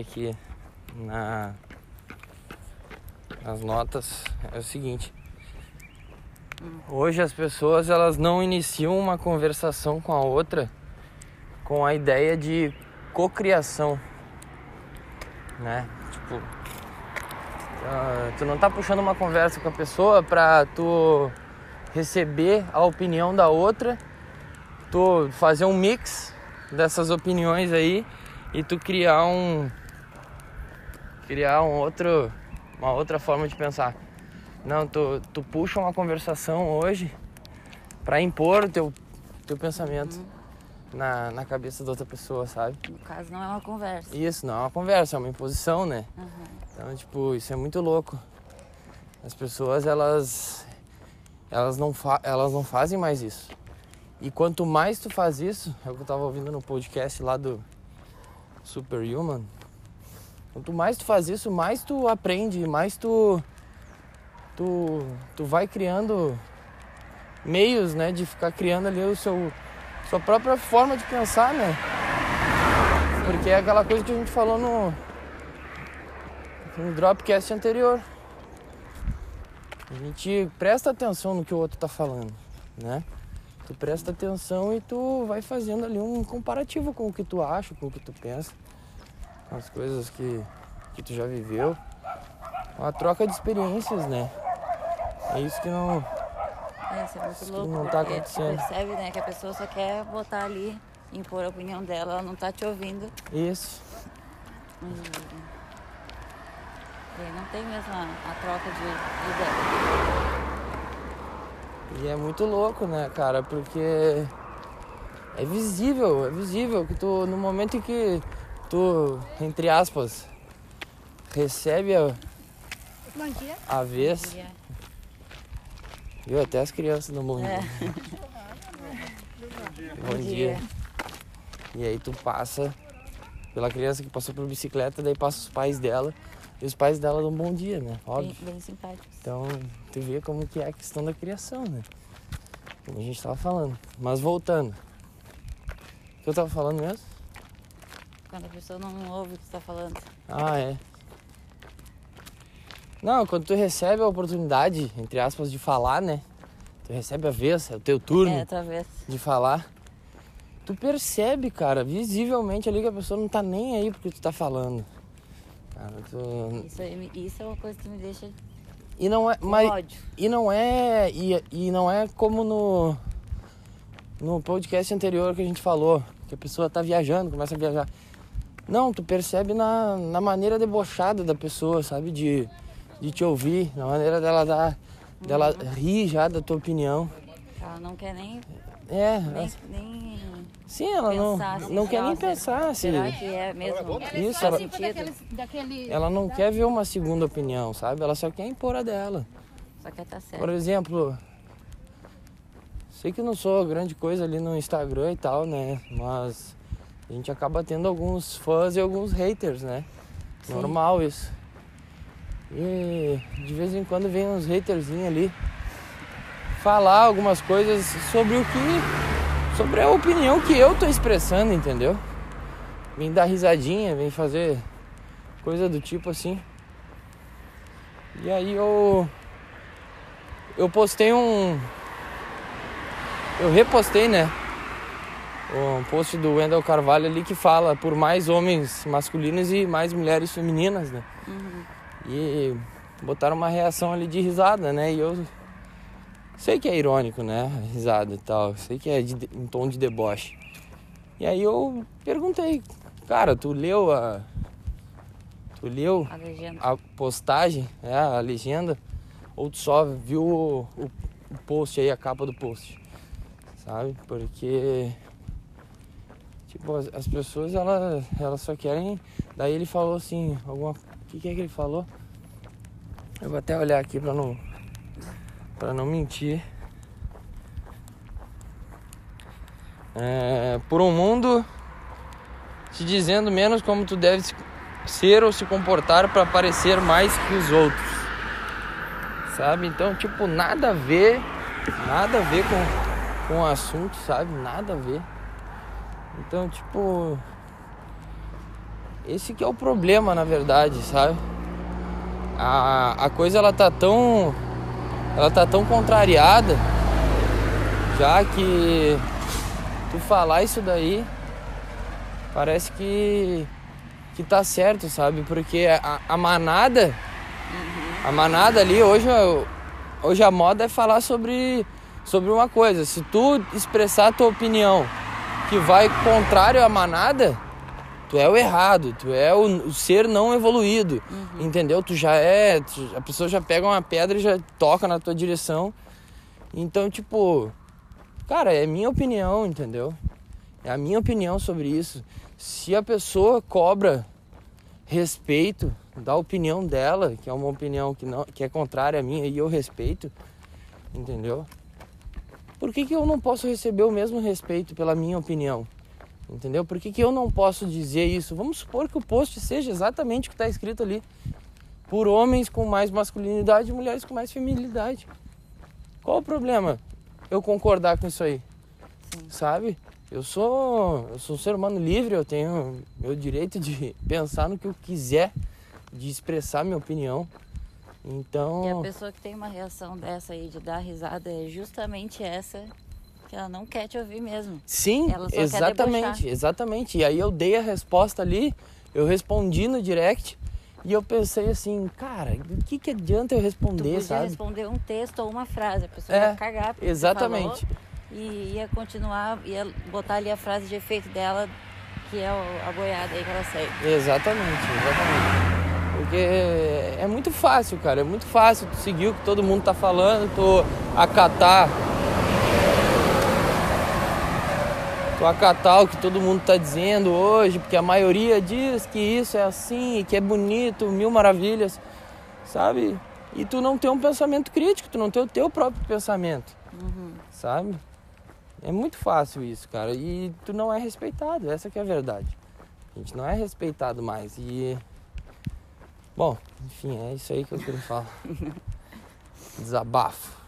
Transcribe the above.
aqui na nas notas é o seguinte. Hoje as pessoas elas não iniciam uma conversação com a outra com a ideia de cocriação, né? Tipo, ah, tu não tá puxando uma conversa com a pessoa pra tu receber a opinião da outra, tu fazer um mix dessas opiniões aí e tu criar um criar um outro uma outra forma de pensar. Não, tu, tu puxa uma conversação hoje para impor o teu, teu pensamento uhum. na, na cabeça da outra pessoa, sabe? No caso, não é uma conversa. Isso, não é uma conversa, é uma imposição, né? Uhum. Então, tipo, isso é muito louco. As pessoas, elas, elas, não, fa elas não fazem mais isso. E quanto mais tu faz isso, é o que eu tava ouvindo no podcast lá do Superhuman, Quanto mais tu faz isso, mais tu aprende, mais tu tu, tu vai criando meios, né, de ficar criando ali o seu sua própria forma de pensar, né? Porque é aquela coisa que a gente falou no no Dropcast anterior. A gente presta atenção no que o outro tá falando, né? Tu presta atenção e tu vai fazendo ali um comparativo com o que tu acha, com o que tu pensa as coisas que, que tu já viveu. Uma troca de experiências, né? É isso que não. É, isso é muito isso louco. Não tá acontecendo. Percebe, né, que a pessoa só quer botar ali, impor a opinião dela, ela não tá te ouvindo. Isso. E, e não tem mesmo a, a troca de, de ideia. E é muito louco, né, cara? Porque é visível, é visível que tu, no momento em que tu, entre aspas, recebe a, bom dia. a vez. Bom dia. Viu? Até as crianças não bom dia. É. bom, dia. E aí tu passa pela criança que passou por bicicleta, daí passa os pais dela. E os pais dela dão um bom dia, né? Óbvio. Bem, bem simpáticos. Então, tu vê como que é a questão da criação, né? Como a gente tava falando. Mas voltando. O que eu tava falando mesmo? quando a pessoa não ouve o que você está falando. Ah, é. Não, quando tu recebe a oportunidade, entre aspas, de falar, né? Tu recebe a vez, é o teu turno é, tua vez. de falar. Tu percebe, cara, visivelmente ali que a pessoa não tá nem aí porque tu tá falando. Cara, isso, isso é uma coisa que me deixa e não é, mas ódio. e não é e, e não é como no no podcast anterior que a gente falou, que a pessoa tá viajando, começa a viajar. Não, tu percebe na, na maneira debochada da pessoa, sabe? De, de te ouvir, na maneira dela dar, dela uhum. rir já da tua opinião. Ela não quer nem. É. Nem, nem Sim, ela pensar, não, não quer nem pensar. Se, será que é mesmo? Isso, ela, daquele... ela não quer ver uma segunda opinião, sabe? Ela só quer impor a dela. Só quer estar tá certo. Por exemplo, sei que não sou grande coisa ali no Instagram e tal, né? Mas a gente acaba tendo alguns fãs e alguns haters, né? Sim. Normal isso. E de vez em quando vem uns haterzinhos ali falar algumas coisas sobre o que. sobre a opinião que eu tô expressando, entendeu? Vem dar risadinha, vem fazer coisa do tipo assim. E aí eu. Eu postei um. Eu repostei, né? um post do Wendel Carvalho ali que fala por mais homens masculinos e mais mulheres femininas, né? Uhum. E botaram uma reação ali de risada, né? E eu sei que é irônico, né? risada e tal, sei que é de, um tom de deboche. E aí eu perguntei, cara, tu leu a. Tu leu a, a postagem, é, a legenda? Ou tu só viu o, o, o post aí, a capa do post? Sabe? Porque Tipo, as, as pessoas, elas, elas só querem. Daí ele falou assim, alguma. O que, que é que ele falou? Eu vou até olhar aqui pra não. Pra não mentir. É, por um mundo te dizendo menos como tu deve ser ou se comportar para parecer mais que os outros. Sabe? Então, tipo, nada a ver, nada a ver com, com o assunto, sabe? Nada a ver. Então, tipo. Esse que é o problema, na verdade, sabe? A, a coisa ela tá tão ela tá tão contrariada já que tu falar isso daí parece que que tá certo, sabe? Porque a, a manada a manada ali hoje hoje a moda é falar sobre sobre uma coisa, se tu expressar a tua opinião que vai contrário à manada, tu é o errado, tu é o, o ser não evoluído, uhum. entendeu? Tu já é, tu, a pessoa já pega uma pedra e já toca na tua direção. Então, tipo, cara, é minha opinião, entendeu? É a minha opinião sobre isso. Se a pessoa cobra respeito da opinião dela, que é uma opinião que, não, que é contrária à minha e eu respeito, entendeu? Por que, que eu não posso receber o mesmo respeito pela minha opinião? Entendeu? Por que, que eu não posso dizer isso? Vamos supor que o post seja exatamente o que está escrito ali. Por homens com mais masculinidade e mulheres com mais feminilidade. Qual o problema? Eu concordar com isso aí. Sim. Sabe? Eu sou, eu sou um ser humano livre, eu tenho meu direito de pensar no que eu quiser, de expressar minha opinião. Então. E a pessoa que tem uma reação dessa aí de dar risada é justamente essa que ela não quer te ouvir mesmo. Sim, exatamente, exatamente. E aí eu dei a resposta ali, eu respondi no direct e eu pensei assim, cara, o que, que adianta eu responder, tu sabe? responder um texto ou uma frase, a pessoa é, ia cagar Exatamente. e ia continuar, ia botar ali a frase de efeito dela, que é a boiada aí que ela segue. Exatamente, exatamente. Porque é muito fácil, cara. É muito fácil tu seguir o que todo mundo tá falando, tu acatar. Tu acatar o que todo mundo tá dizendo hoje, porque a maioria diz que isso é assim, que é bonito, mil maravilhas, sabe? E tu não tem um pensamento crítico, tu não tem o teu próprio pensamento, uhum. sabe? É muito fácil isso, cara. E tu não é respeitado, essa que é a verdade. A gente não é respeitado mais. E Bom, enfim, é isso aí que eu queria falar. Desabafo.